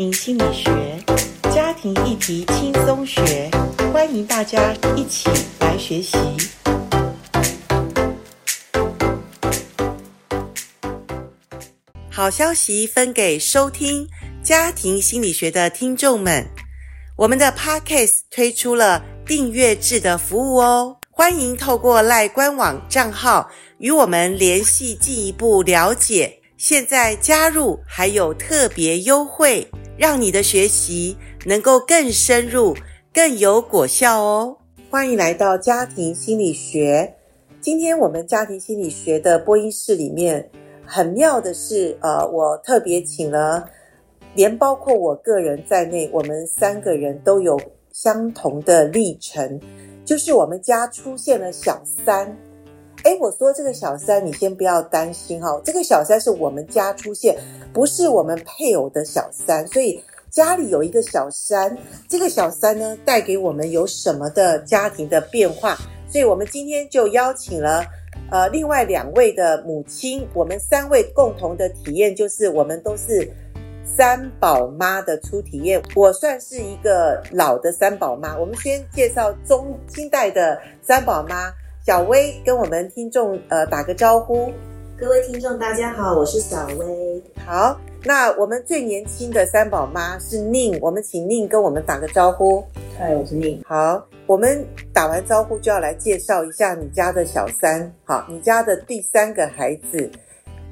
庭心理学，家庭议题轻松学，欢迎大家一起来学习。好消息分给收听家庭心理学的听众们，我们的 Podcast 推出了订阅制的服务哦，欢迎透过赖官网账号与我们联系，进一步了解。现在加入还有特别优惠，让你的学习能够更深入、更有果效哦。欢迎来到家庭心理学。今天我们家庭心理学的播音室里面很妙的是，呃，我特别请了，连包括我个人在内，我们三个人都有相同的历程，就是我们家出现了小三。诶，我说这个小三，你先不要担心哈，这个小三是我们家出现，不是我们配偶的小三，所以家里有一个小三，这个小三呢，带给我们有什么的家庭的变化？所以我们今天就邀请了呃另外两位的母亲，我们三位共同的体验就是我们都是三宝妈的初体验。我算是一个老的三宝妈，我们先介绍中清代的三宝妈。小薇跟我们听众呃打个招呼，各位听众大家好，我是小薇。好，那我们最年轻的三宝妈是宁，我们请宁跟我们打个招呼。嗨，我是宁。好，我们打完招呼就要来介绍一下你家的小三。好，你家的第三个孩子，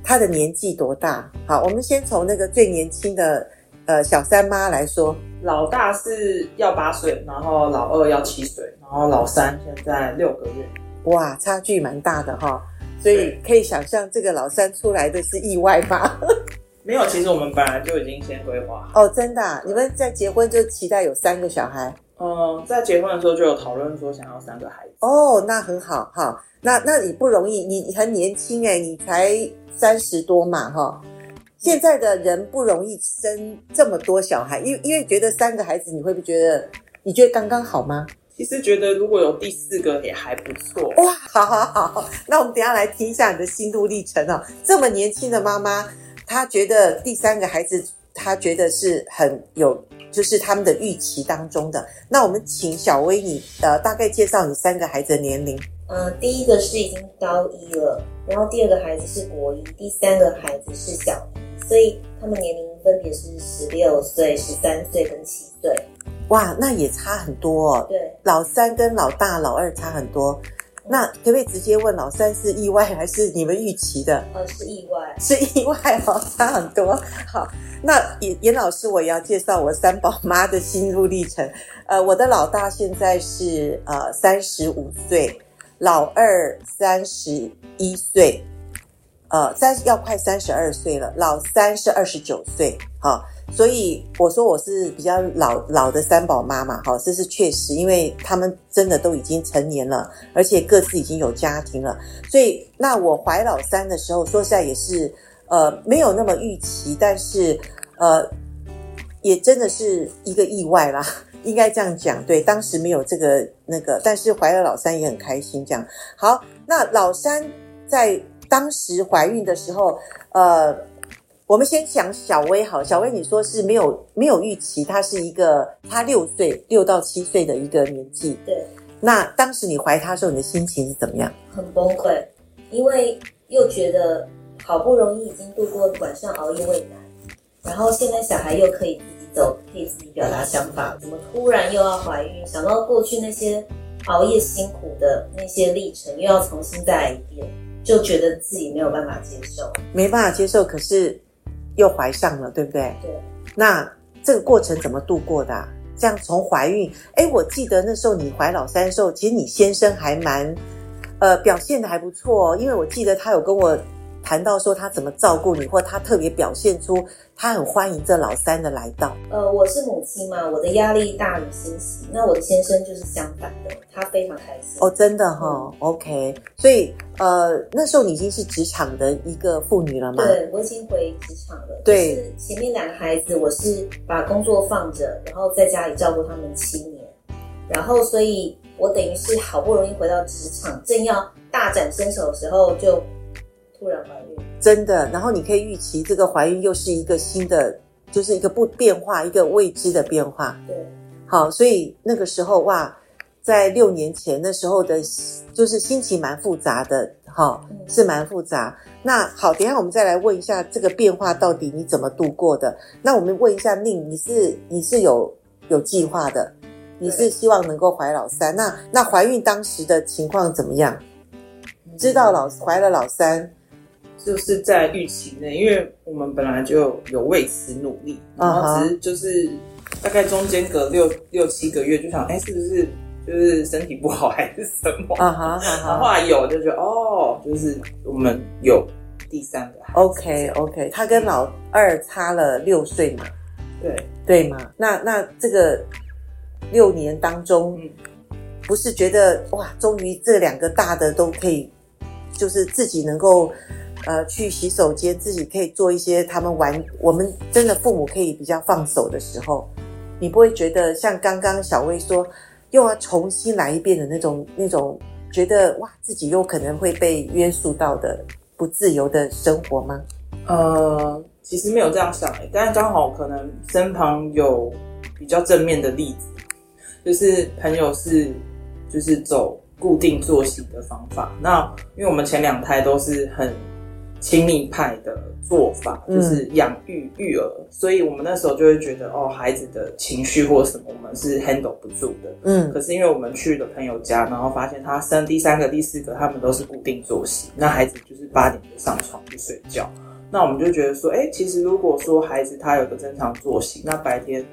他的年纪多大？好，我们先从那个最年轻的呃小三妈来说。老大是要八岁，然后老二要七岁，然后老三现在六个月。哇，差距蛮大的哈，所以可以想象这个老三出来的是意外吧？没有，其实我们本来就已经先规划。哦，真的啊？你们在结婚就期待有三个小孩？嗯，在结婚的时候就有讨论说想要三个孩子。哦，那很好哈。那那你不容易，你你很年轻诶，你才三十多嘛哈。现在的人不容易生这么多小孩，因为因为觉得三个孩子，你会不会觉得你觉得刚刚好吗？其实觉得如果有第四个也还不错。哇，好好好，那我们等一下来听一下你的心路历程哦。这么年轻的妈妈，她觉得第三个孩子，她觉得是很有，就是他们的预期当中的。那我们请小薇你呃大概介绍你三个孩子的年龄。呃，第一个是已经高一了，然后第二个孩子是国一，第三个孩子是小一，所以他们年龄分别是十六岁、十三岁跟七岁。哇，那也差很多哦。对，老三跟老大、老二差很多。那可不可以直接问，老三是意外还是你们预期的？呃，是意外，是意外哦，差很多。好，那严严老师，我也要介绍我三宝妈的心路历程。呃，我的老大现在是呃三十五岁，老二三十一岁，呃三要快三十二岁了，老三是二十九岁。好。所以我说我是比较老老的三宝妈嘛，好，这是确实，因为他们真的都已经成年了，而且各自已经有家庭了。所以那我怀老三的时候，说实在也是，呃，没有那么预期，但是呃，也真的是一个意外啦，应该这样讲。对，当时没有这个那个，但是怀了老三也很开心。这样好，那老三在当时怀孕的时候，呃。我们先讲小薇好，小薇你说是没有没有预期，她是一个她六岁六到七岁的一个年纪。对，那当时你怀她的时候，你的心情是怎么样？很崩溃，因为又觉得好不容易已经度过晚上熬夜喂奶，然后现在小孩又可以自己走，可以自己表达想法，怎么突然又要怀孕？想到过去那些熬夜辛苦的那些历程，又要重新再来一遍，就觉得自己没有办法接受，没办法接受，可是。又怀上了，对不对？对。那这个过程怎么度过的啊？这样从怀孕，哎，我记得那时候你怀老三的时候，其实你先生还蛮，呃，表现的还不错哦，因为我记得他有跟我。谈到说他怎么照顾你，或他特别表现出他很欢迎这老三的来到。呃，我是母亲嘛，我的压力大于欣喜。那我的先生就是相反的，他非常开心。哦，真的哈、哦嗯、，OK。所以呃，那时候你已经是职场的一个妇女了吗？对，我已经回职场了。对，就是前面两个孩子，我是把工作放着，然后在家里照顾他们七年，然后所以我等于是好不容易回到职场，正要大展身手的时候就。突然怀孕，真的。然后你可以预期，这个怀孕又是一个新的就是一个不变化，一个未知的变化。对，好，所以那个时候哇，在六年前那时候的，就是心情蛮复杂的，哈，是蛮复杂。那好，等一下我们再来问一下这个变化到底你怎么度过的？那我们问一下宁，你是你是有有计划的，你是希望能够怀老三？那那怀孕当时的情况怎么样？知道老怀了老三。就是在预期内，因为我们本来就有为此努力，然后只是就是大概中间隔六六七个月，就想哎，是不是就是身体不好还是什么？啊哈，然后后来有就觉得哦，就是我们有第三个孩子。OK OK，他跟老二差了六岁嘛？对对嘛？那那这个六年当中，不是觉得哇，终于这两个大的都可以，就是自己能够。呃，去洗手间，自己可以做一些他们玩，我们真的父母可以比较放手的时候，你不会觉得像刚刚小薇说，又要重新来一遍的那种那种，觉得哇，自己又可能会被约束到的不自由的生活吗？呃，其实没有这样想诶，但是刚好可能身旁有比较正面的例子，就是朋友是就是走固定作息的方法，那因为我们前两胎都是很。亲密派的做法就是养育育儿，所以我们那时候就会觉得哦，孩子的情绪或什么，我们是 handle 不住的。嗯，可是因为我们去了朋友家，然后发现他生第三个、第四个，他们都是固定作息，那孩子就是八点就上床去睡觉。那我们就觉得说，哎，其实如果说孩子他有个正常作息，那白天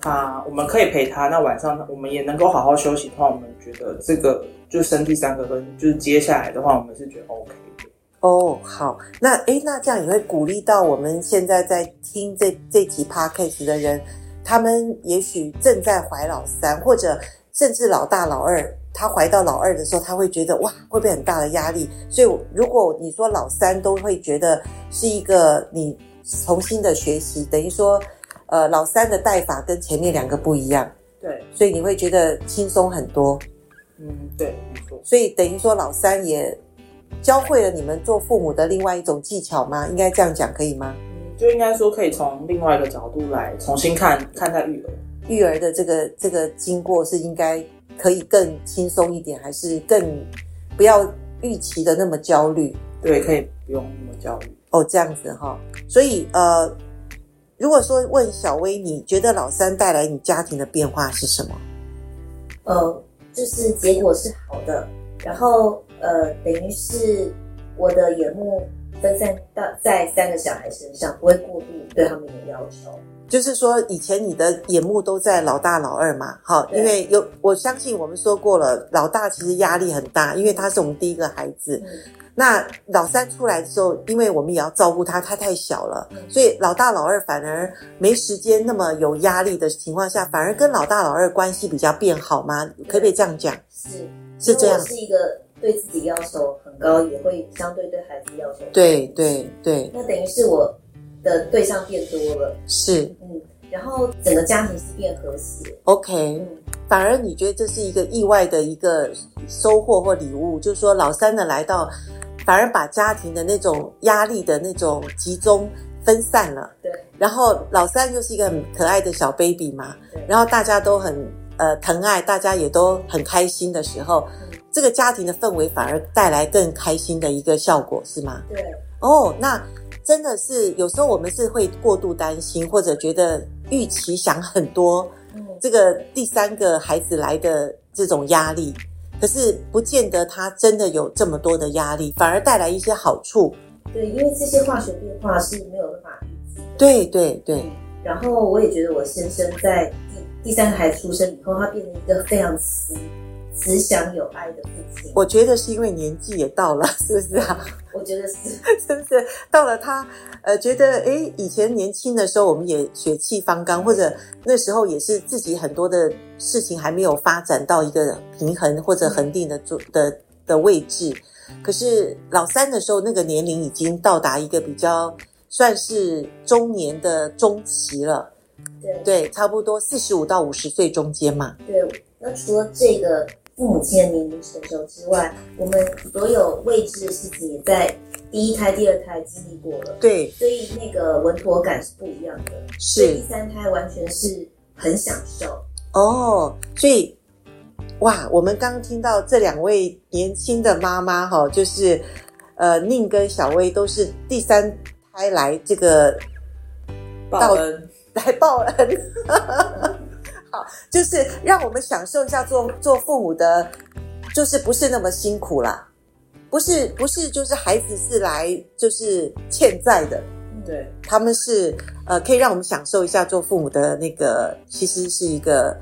他我们可以陪他，那晚上我们也能够好好休息的话，我们觉得这个就生第三个跟就是接下来的话，我们是觉得 OK。哦，好，那诶，那这样也会鼓励到我们现在在听这这集 podcast 的人，他们也许正在怀老三，或者甚至老大、老二，他怀到老二的时候，他会觉得哇，会不会很大的压力？所以如果你说老三都会觉得是一个你重新的学习，等于说，呃，老三的带法跟前面两个不一样，对，所以你会觉得轻松很多，嗯，对，没错，所以等于说老三也。教会了你们做父母的另外一种技巧吗？应该这样讲可以吗？嗯，就应该说可以从另外一个角度来重新看看待育儿。育儿的这个这个经过是应该可以更轻松一点，还是更不要预期的那么焦虑？对，可以不用那么焦虑。哦，这样子哈。所以呃，如果说问小薇，你觉得老三带来你家庭的变化是什么？呃，就是结果是好的，然后。呃，等于是我的眼目分散到在三个小孩身上，不会过度对他们有要求。就是说，以前你的眼目都在老大、老二嘛，好，因为有我相信我们说过了，老大其实压力很大，因为他是我们第一个孩子。嗯、那老三出来的时候，因为我们也要照顾他，他太小了，嗯、所以老大、老二反而没时间那么有压力的情况下，反而跟老大、老二关系比较变好吗？可不可以这样讲？是，是这样。是一个。对自己要求很高，也会相对对孩子要求很高。对对对。那等于是我的对象变多了，是嗯，然后整个家庭是变和谐。OK，嗯，反而你觉得这是一个意外的一个收获或礼物，就是说老三的来到，反而把家庭的那种压力的那种集中分散了。对。然后老三又是一个很可爱的小 baby 嘛，然后大家都很呃疼爱，大家也都很开心的时候。这个家庭的氛围反而带来更开心的一个效果，是吗？对。哦，那真的是有时候我们是会过度担心，或者觉得预期想很多。嗯。这个第三个孩子来的这种压力，可是不见得他真的有这么多的压力，反而带来一些好处。对，因为这些化学变化是没有办法预知。对对对。然后我也觉得我先生在第第三个孩子出生以后，他变成一个非常慈。慈祥有爱的父亲，我觉得是因为年纪也到了，是不是啊？我觉得是，是不是到了他呃，觉得诶，以前年轻的时候我们也血气方刚，或者那时候也是自己很多的事情还没有发展到一个平衡或者恒定的做的的位置。可是老三的时候，那个年龄已经到达一个比较算是中年的中期了，对对，差不多四十五到五十岁中间嘛。对，那除了这个。父母亲的年龄成熟之外，我们所有未知的事情也在第一胎、第二胎经历过了。对，所以那个稳妥感是不一样的。是第三胎完全是很享受。哦，所以哇，我们刚刚听到这两位年轻的妈妈哈，就是呃宁跟小薇都是第三胎来这个报恩。来报恩，好，就是让我们享受一下做做父母的，就是不是那么辛苦啦，不是不是，就是孩子是来就是欠债的，对，他们是呃可以让我们享受一下做父母的那个，其实是一个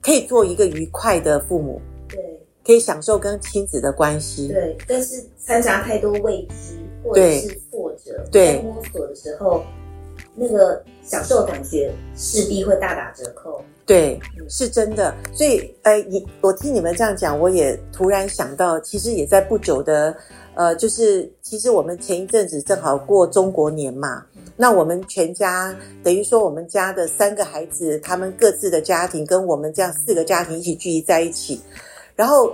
可以做一个愉快的父母，对，可以享受跟亲子的关系，对，但是掺杂太多未知或者是挫折，对，在摸索的时候。那个享受感觉势必会大打折扣，对，是真的。所以，呃，你我听你们这样讲，我也突然想到，其实也在不久的，呃，就是其实我们前一阵子正好过中国年嘛，那我们全家等于说我们家的三个孩子，他们各自的家庭跟我们这样四个家庭一起聚集在一起，然后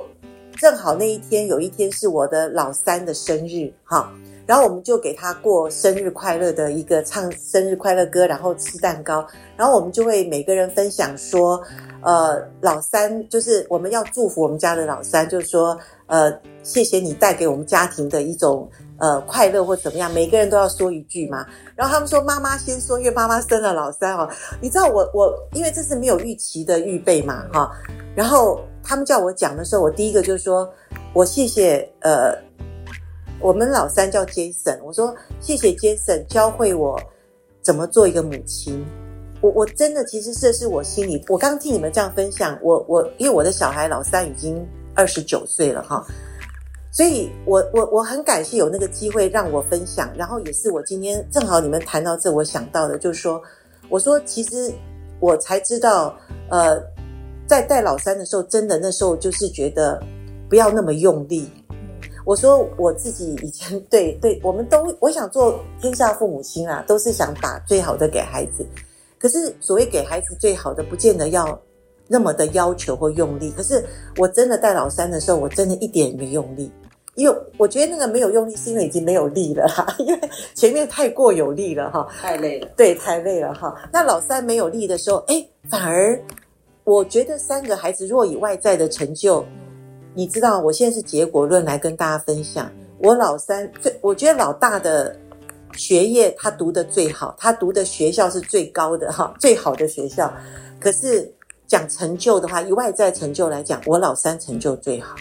正好那一天有一天是我的老三的生日，哈。然后我们就给他过生日快乐的一个唱生日快乐歌，然后吃蛋糕，然后我们就会每个人分享说，呃，老三就是我们要祝福我们家的老三，就是说，呃，谢谢你带给我们家庭的一种呃快乐或怎么样，每个人都要说一句嘛。然后他们说妈妈先说，因为妈妈生了老三哦，你知道我我因为这是没有预期的预备嘛哈，然后他们叫我讲的时候，我第一个就是说我谢谢呃。我们老三叫 Jason，我说谢谢 Jason 教会我怎么做一个母亲。我我真的其实这是我心里，我刚听你们这样分享，我我因为我的小孩老三已经二十九岁了哈，所以我我我很感谢有那个机会让我分享，然后也是我今天正好你们谈到这，我想到的就是说，我说其实我才知道，呃，在带老三的时候，真的那时候就是觉得不要那么用力。我说我自己以前对对，我们都我想做天下父母亲啊，都是想把最好的给孩子。可是所谓给孩子最好的，不见得要那么的要求或用力。可是我真的带老三的时候，我真的一点也没用力，因为我觉得那个没有用力是因为已经没有力了哈，因为前面太过有力了哈，太累了，对，太累了哈。那老三没有力的时候，哎，反而我觉得三个孩子若以外在的成就。你知道，我现在是结果论来跟大家分享。我老三最，我觉得老大的学业他读的最好，他读的学校是最高的哈，最好的学校。可是讲成就的话，以外在成就来讲，我老三成就最好。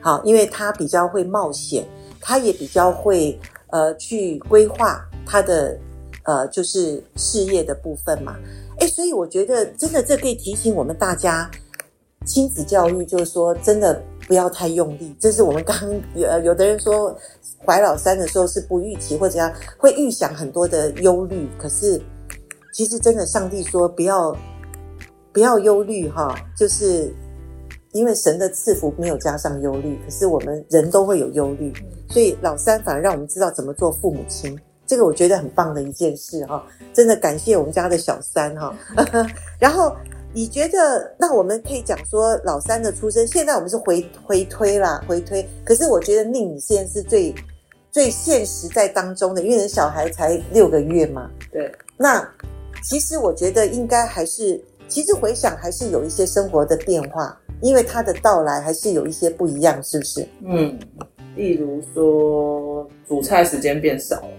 好，因为他比较会冒险，他也比较会呃去规划他的呃就是事业的部分嘛。诶，所以我觉得真的这可以提醒我们大家，亲子教育就是说真的。不要太用力，这是我们刚有有的人说怀老三的时候是不预期或者样会预想很多的忧虑，可是其实真的上帝说不要不要忧虑哈，就是因为神的赐福没有加上忧虑，可是我们人都会有忧虑，所以老三反而让我们知道怎么做父母亲，这个我觉得很棒的一件事哈，真的感谢我们家的小三哈，然后。你觉得那我们可以讲说老三的出生，现在我们是回回推啦，回推。可是我觉得宁你现在是最最现实在当中的，因为人小孩才六个月嘛。对。那其实我觉得应该还是，其实回想还是有一些生活的变化，因为他的到来还是有一些不一样，是不是？嗯。例如说煮菜时间变少了，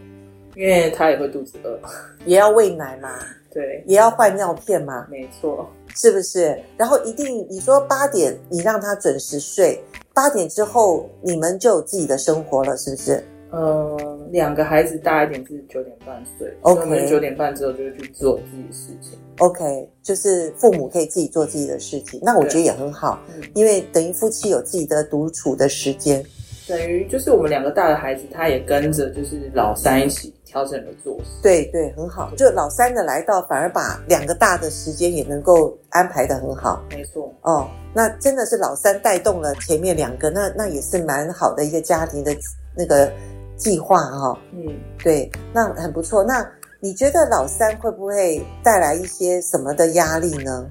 因为他也会肚子饿，也要喂奶嘛。对，也要换尿片嘛。没错。是不是？然后一定你说八点，你让他准时睡，八点之后你们就有自己的生活了，是不是？嗯，两个孩子大一点是九点半睡，OK，我们九点半之后就会去做自己的事情。OK，就是父母可以自己做自己的事情，那我觉得也很好，嗯，因为等于夫妻有自己的独处的时间。等于就是我们两个大的孩子，他也跟着就是老三一起调整了作息。对对，很好。就老三的来到，反而把两个大的时间也能够安排的很好。没错。哦，那真的是老三带动了前面两个，那那也是蛮好的一个家庭的那个计划哈、哦。嗯，对，那很不错。那你觉得老三会不会带来一些什么的压力呢？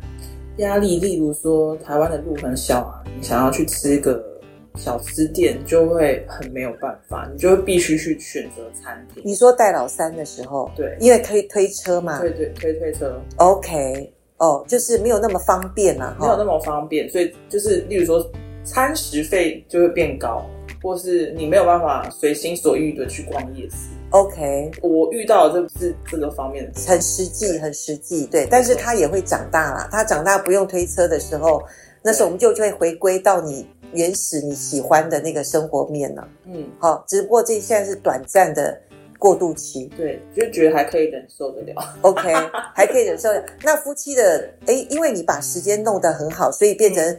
压力，例如说台湾的路很小啊，你想要去吃个小吃店，就会很没有办法，你就会必须去选择餐厅。你说带老三的时候，对，因为推推车嘛，对对，推推车。OK，哦，就是没有那么方便啦，没有那么方便，所以就是例如说餐食费就会变高，或是你没有办法随心所欲的去逛夜市。OK，我遇到的这是这个方面的，很实际，很实际，对。但是他也会长大啦，他长大不用推车的时候，那时候我们就就会回归到你原始你喜欢的那个生活面了。嗯，好，只不过这现在是短暂的过渡期，对，就觉得还可以忍受得了。OK，还可以忍受。那夫妻的，诶，因为你把时间弄得很好，所以变成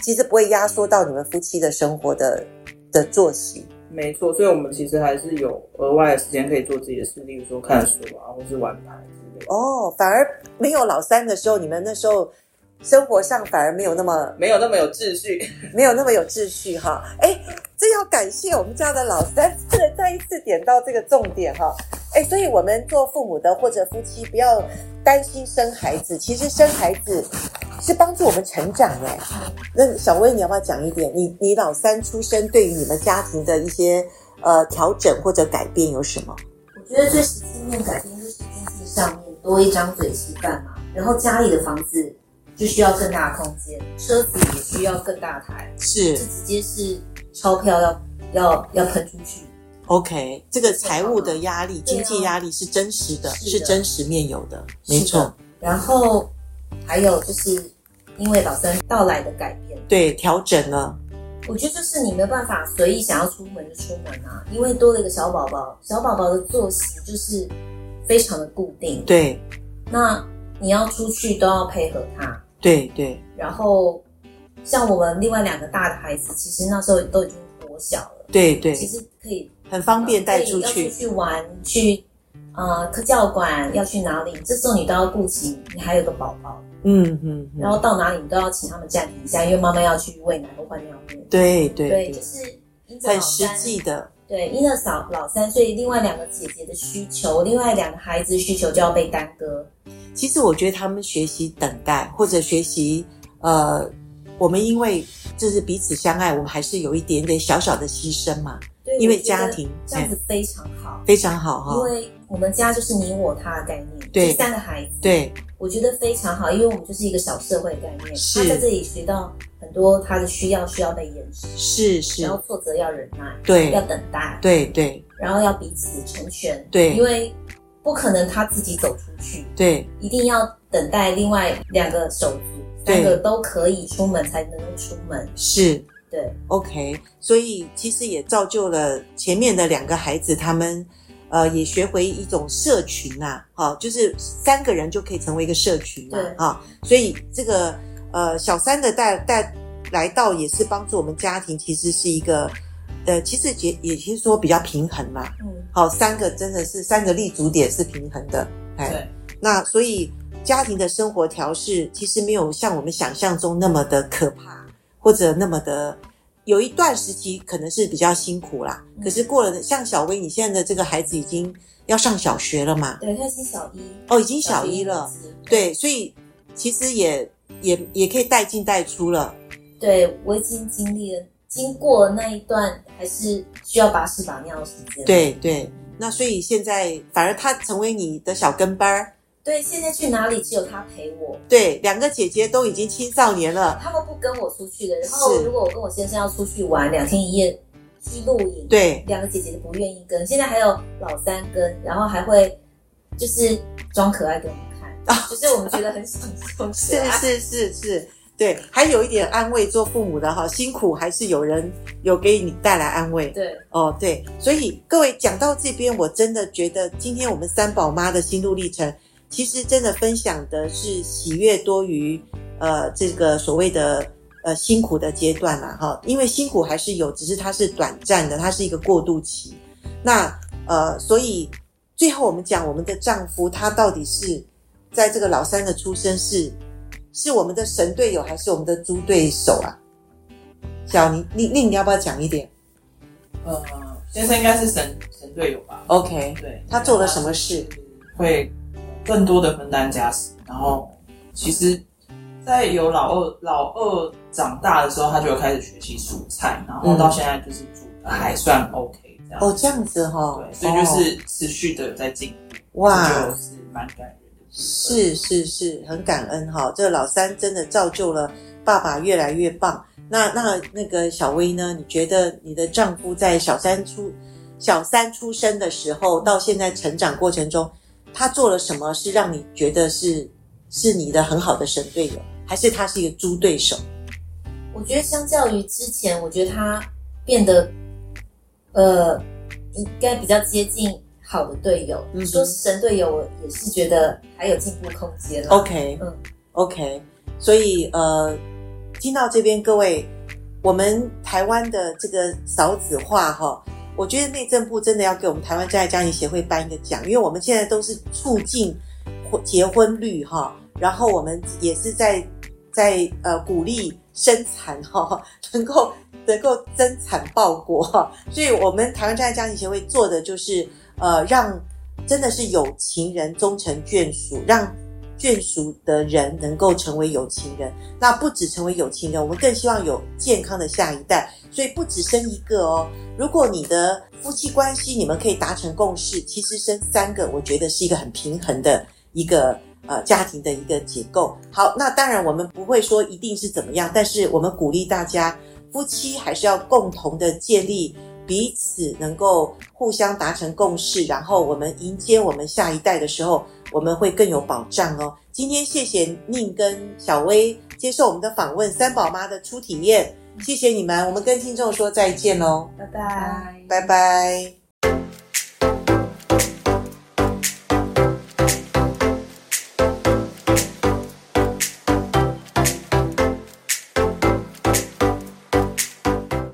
其实不会压缩到你们夫妻的生活的的作息。没错，所以我们其实还是有额外的时间可以做自己的事，例如说看书啊，或是玩牌之类的。哦，反而没有老三的时候，你们那时候生活上反而没有那么没有那么有秩序，没有那么有秩序哈。哎，这要感谢我们家的老三，再一次点到这个重点哈。哎，所以我们做父母的或者夫妻，不要担心生孩子，其实生孩子是帮助我们成长哎。那小薇，你要不要讲一点？你你老三出生对于你们家庭的一些呃调整或者改变有什么？我觉得最实际面改变就是经济上面多一张嘴吃饭嘛，然后家里的房子就需要更大的空间，车子也需要更大台，是，这直接是钞票要要要喷出去。OK，这个财务的压力、经济压力是真实的，是真实面有的，没错。然后还有就是因为老三到来的改变，对，调整了。我觉得就是你没有办法随意想要出门就出门啊，因为多了一个小宝宝，小宝宝的作息就是非常的固定。对，那你要出去都要配合他。对对。然后像我们另外两个大的孩子，其实那时候都已经多小了。对对。其实可以。很方便带出去，要出去玩，去呃科教馆，要去哪里？这时候你都要顾及，你还有个宝宝，嗯嗯，嗯，然后到哪里你都要请他们暂停一下，因为妈妈要去喂奶或换尿布。对对对，就是很实际的。对，因为嫂老三，所以另外两个姐姐的需求，另外两个孩子需求就要被耽搁。其实我觉得他们学习等待，或者学习呃，我们因为就是彼此相爱，我们还是有一点点小小的牺牲嘛。对，因为家庭这样子非常好，非常好哈。因为我们家就是你我他的概念，对，第三个孩子，对，我觉得非常好，因为我们就是一个小社会概念。他在这里学到很多他的需要，需要被延迟，是是，然后挫折要忍耐，对，要等待，对对，然后要彼此成全，对，因为不可能他自己走出去，对，一定要等待另外两个手足，三个都可以出门才能够出门，是。对，OK，所以其实也造就了前面的两个孩子，他们呃也学会一种社群呐、啊，好，就是三个人就可以成为一个社群嘛，啊，所以这个呃小三的带带来到也是帮助我们家庭，其实是一个呃，其实也也就是说比较平衡嘛，嗯，好，三个真的是三个立足点是平衡的，哎，那所以家庭的生活调试其实没有像我们想象中那么的可怕。或者那么的，有一段时期可能是比较辛苦啦。嗯、可是过了，像小薇，你现在的这个孩子已经要上小学了嘛？对，他已经小一。哦，已经小一了。对，对，所以其实也也也可以带进带出了。对，我已经经历了，经过了那一段，还是需要把屎把尿的时间。对对，那所以现在反而他成为你的小跟班儿。对，现在去哪里只有他陪我。对，两个姐姐都已经青少年了，他们不跟我出去的。然后如果我跟我先生要出去玩两天一夜去露营，对，两个姐姐都不愿意跟。现在还有老三跟，然后还会就是装可爱给我们看，啊，就是我们觉得很享受。是是是是，对，还有一点安慰，做父母的哈，辛苦还是有人有给你带来安慰。对，哦对，所以各位讲到这边，我真的觉得今天我们三宝妈的心路历程。其实真的分享的是喜悦多于，呃，这个所谓的呃辛苦的阶段啦，哈，因为辛苦还是有，只是它是短暂的，它是一个过渡期。那呃，所以最后我们讲我们的丈夫，他到底是在这个老三的出生是是我们的神队友还是我们的猪对手啊？小宁，你你你要不要讲一点？呃，先生应该是神神队友吧？OK，对，他做了什么事？会。更多的分担家事，然后其实在有老二老二长大的时候，他就有开始学习煮菜，然后到现在就是煮的还算 OK 这样。哦，这样子哈、哦，对，所以就是持续的在进步，哇，就是蛮感人的。是是是，很感恩哈、哦，这个老三真的造就了爸爸越来越棒。那那那个小薇呢？你觉得你的丈夫在小三出小三出生的时候，到现在成长过程中，他做了什么是让你觉得是是你的很好的神队友，还是他是一个猪对手？我觉得相较于之前，我觉得他变得呃，应该比较接近好的队友。说是神队友，我也是觉得还有进步空间。OK，嗯，OK，所以呃。听到这边各位，我们台湾的这个少子化哈，我觉得内政部真的要给我们台湾真爱家庭协会颁一个奖，因为我们现在都是促进结婚率哈，然后我们也是在在呃鼓励生产哈，能够能够增产报国哈，所以我们台湾真爱家庭协会做的就是呃让真的是有情人终成眷属，让。眷属的人能够成为有情人，那不只成为有情人，我们更希望有健康的下一代。所以不只生一个哦。如果你的夫妻关系你们可以达成共识，其实生三个，我觉得是一个很平衡的一个呃家庭的一个结构。好，那当然我们不会说一定是怎么样，但是我们鼓励大家，夫妻还是要共同的建立彼此能够互相达成共识，然后我们迎接我们下一代的时候。我们会更有保障哦。今天谢谢宁跟小薇接受我们的访问，三宝妈的初体验，谢谢你们。我们跟听众说再见喽，拜拜，拜拜。